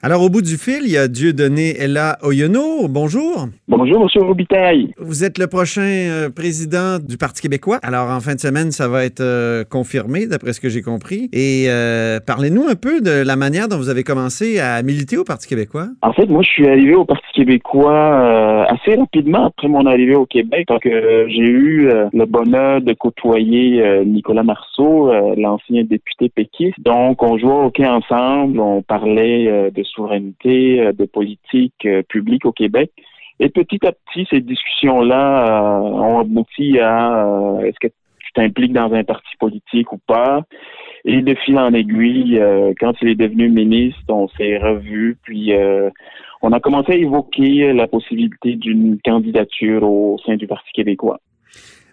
Alors, au bout du fil, il y a Dieudonné Ella Oyono. Bonjour. Bonjour, M. Robitaille. Vous êtes le prochain euh, président du Parti québécois. Alors, en fin de semaine, ça va être euh, confirmé, d'après ce que j'ai compris. Et euh, parlez-nous un peu de la manière dont vous avez commencé à militer au Parti québécois. En fait, moi, je suis arrivé au Parti québécois assez rapidement après mon arrivée au Québec. Donc, j'ai eu le bonheur de côtoyer Nicolas Marceau, l'ancien député péquiste. Donc, on jouait au hockey ensemble, on parlait de souveraineté, euh, de politique euh, publique au Québec. Et petit à petit, ces discussions-là euh, ont abouti à est-ce que tu t'impliques dans un parti politique ou pas? Et de fil en aiguille, quand il est devenu ministre, on s'est revu, puis on a commencé à évoquer la possibilité d'une candidature au sein du Parti québécois.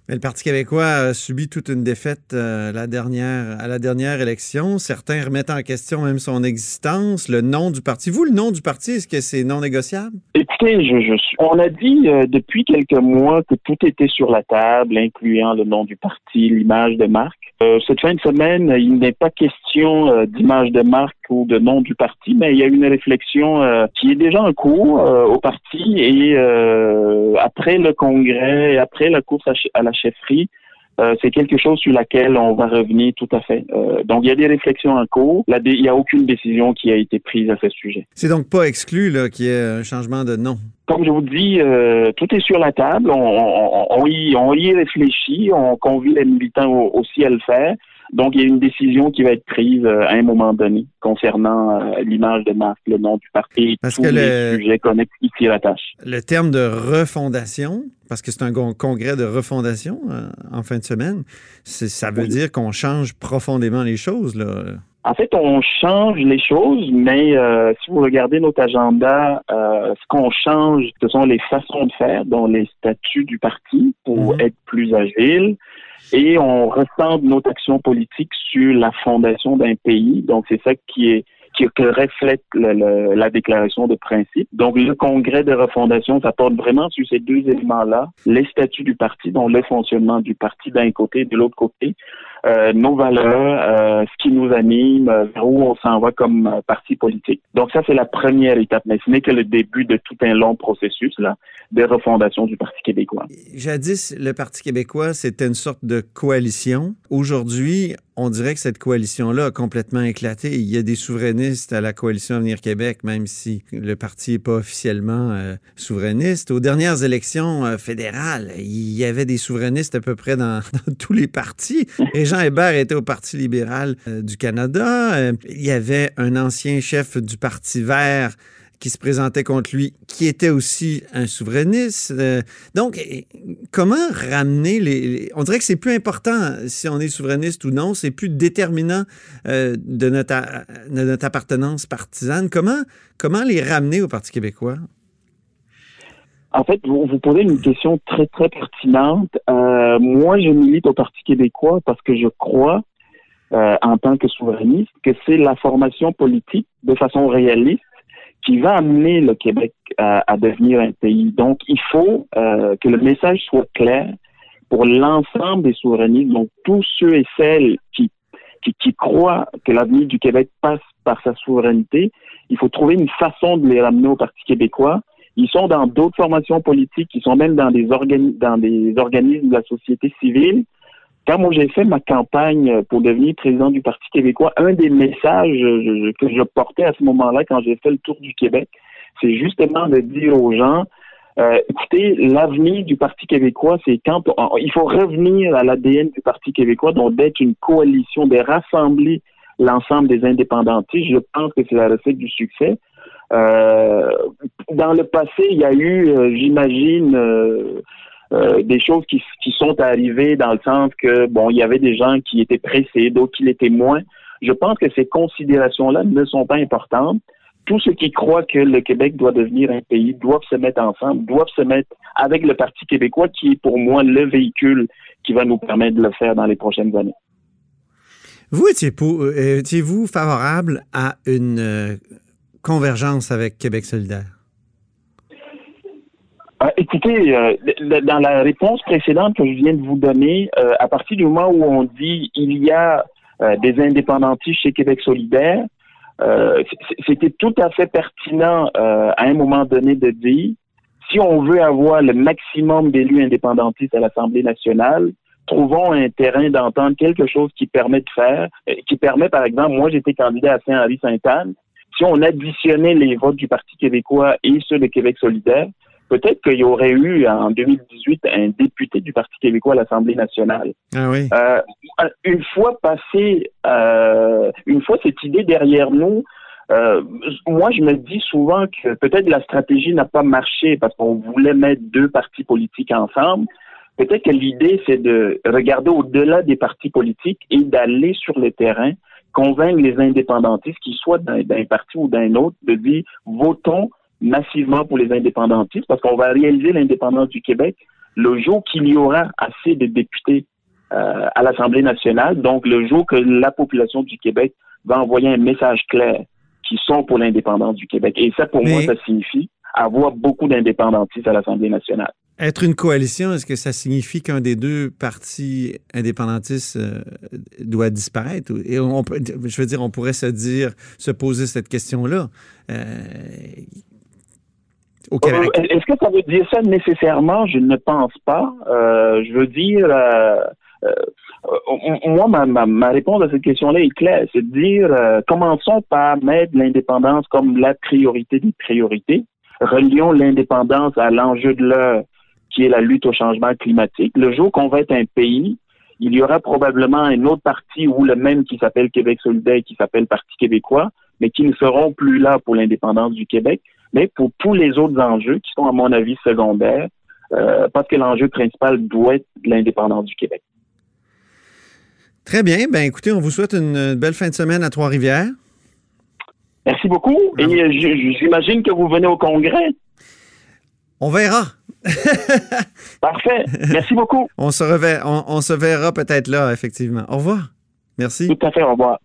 Mais le Parti québécois a subi toute une défaite euh, la dernière, à la dernière élection. Certains remettent en question même son existence, le nom du parti. Vous, le nom du parti, est-ce que c'est non négociable? Écoutez, on a dit euh, depuis quelques mois que tout était sur la table, incluant le nom du parti, l'image de marque. Euh, cette fin de semaine, il n'est pas question d'image de marque ou de nom du parti, mais il y a une réflexion euh, qui est déjà en cours au parti et après le congrès, après la course à, la chefferie, c'est quelque chose sur laquelle on va revenir tout à fait. donc, il y a des réflexions en cours. Là, il n'y a aucune décision qui a été prise à ce sujet. C'est donc pas exclu qu'il y ait un changement de nom? Comme je vous dis, euh, tout est sur la table. On, y, on y réfléchit. On convie les militants aussi à le faire. Donc, il y a une décision qui va être prise euh, à un moment donné concernant euh, l'image de marque, le nom du parti, et tous les sujets connexes qui s'y rattachent. Le terme de refondation, parce que c'est un congrès de refondation en fin de semaine, ça veut dire qu'on change profondément les choses. Là. En fait, on change les choses, mais euh, si vous regardez notre agenda, euh, ce qu'on change, ce sont les façons de faire, dont les statuts du parti pour mhm. être plus agile. Et on ressemble notre action politique sur la fondation d'un pays. Donc, c'est ça qui est qui, reflète la déclaration de principe. Donc, le congrès de refondation, ça porte vraiment sur ces deux éléments-là, les statuts du parti, donc le fonctionnement du parti d'un côté et de l'autre côté, euh, nos valeurs, euh, ce qui nous anime, euh, vers où on s'en va comme parti politique. Donc ça, c'est la première étape, mais ce n'est que le début de tout un long processus là, de refondation du Parti québécois. Jadis, le Parti québécois, c'était une sorte de coalition. Aujourd'hui, on dirait que cette coalition-là a complètement éclaté. Il y a des souverainistes à la coalition Avenir Québec, même si le parti n'est pas officiellement souverainiste. Aux dernières élections fédérales, il y avait des souverainistes à peu près dans, tous les partis. Jean Hébert était au Parti libéral euh, du Canada. Euh, il y avait un ancien chef du Parti vert qui se présentait contre lui, qui était aussi un souverainiste. Euh, donc, comment ramener les... On dirait que c'est plus important si on est souverainiste ou non, c'est plus déterminant de, notre, notre appartenance partisane. Comment, comment les ramener au Parti québécois? En fait, vous, vous posez une question très, très pertinente. Moi, je milite au Parti québécois parce que je crois, euh, en tant que souverainiste, que c'est la formation politique de façon réaliste qui va amener le Québec à, devenir un pays. Donc, il faut euh, que le message soit clair pour l'ensemble des souverainistes, donc tous ceux et celles qui, qui croient que l'avenir du Québec passe par sa souveraineté. Il faut trouver une façon de les ramener au Parti québécois ils sont dans d'autres formations politiques, ils sont même dans des, dans des organismes de la société civile. Quand moi j'ai fait ma campagne pour devenir président du Parti québécois, un des messages que je portais à ce moment-là, quand j'ai fait le tour du Québec, c'est justement de dire aux gens, euh, écoutez, l'avenir du Parti québécois, c'est quand il faut revenir à l'ADN du Parti québécois, donc d'être une coalition, de rassembler l'ensemble des indépendantistes. Je pense que c'est la recette du succès. Euh, dans le passé, il y a eu, euh, j'imagine, euh, des choses qui, qui, sont arrivées dans le sens que, bon, il y avait des gens qui étaient pressés, d'autres qui l'étaient moins. Je pense que ces considérations-là ne sont pas importantes. Tous ceux qui croient que le Québec doit devenir un pays doivent se mettre ensemble, doivent se mettre avec le Parti québécois, qui est pour moi le véhicule qui va nous permettre de le faire dans les prochaines années. Vous étiez-vous favorable à une convergence avec Québec solidaire? Euh, écoutez, euh, dans la réponse précédente que je viens de vous donner, euh, à partir du moment où on dit il y a des indépendantistes chez Québec solidaire, c'était tout à fait pertinent à un moment donné de dire, si on veut avoir le maximum d'élus indépendantistes à l'Assemblée nationale, trouvons un terrain d'entendre quelque chose qui permet de faire, qui permet, par exemple, moi j'étais candidat à Saint-Henri-Sainte-Anne, si on additionnait les votes du Parti québécois et ceux de Québec solidaire, peut-être qu'il y aurait eu en 2018 un député du Parti québécois à l'Assemblée nationale. Ah oui. Euh, une fois passé, euh, une fois cette idée derrière nous, euh, moi je me dis souvent que peut-être la stratégie n'a pas marché parce qu'on voulait mettre deux partis politiques ensemble. Peut-être que l'idée c'est de regarder au-delà des partis politiques et d'aller sur le terrain, convaincre les indépendantistes, qu'ils soient d'un parti ou d'un autre, de dire votons massivement pour les indépendantistes parce qu'on va réaliser l'indépendance du Québec le jour qu'il y aura assez de députés euh, à l'Assemblée nationale, donc le jour que la population du Québec va envoyer un message clair qui sont pour l'indépendance du Québec. Et ça, pour moi, ça signifie avoir beaucoup d'indépendantistes à l'Assemblée nationale. Être une coalition, est-ce que ça signifie qu'un des deux partis indépendantistes euh, doit disparaître? Et on, je veux dire, on pourrait se dire, se poser cette question-là. Euh, euh, est-ce que ça veut dire ça nécessairement? Je ne pense pas. Euh, je veux dire, euh, moi, ma, réponse à cette question-là est claire. C'est de dire, commençons par mettre l'indépendance comme la priorité des priorités. Relions l'indépendance à l'enjeu de l'heure, qui est la lutte au changement climatique. Le jour qu'on va être un pays, il y aura probablement un autre parti ou le même qui s'appelle Québec solidaire, qui s'appelle Parti québécois, mais qui ne seront plus là pour l'indépendance du Québec mais pour tous les autres enjeux qui sont, à mon avis, secondaires, euh, parce que l'enjeu principal doit être l'indépendance du Québec. Très bien. Ben, écoutez, on vous souhaite une belle fin de semaine à Trois-Rivières. Merci beaucoup. Et euh, j'imagine que vous venez au Congrès. On verra. Parfait. Merci beaucoup. On se, on se verra peut-être là, effectivement. Au revoir. Merci. Tout à fait. Au revoir.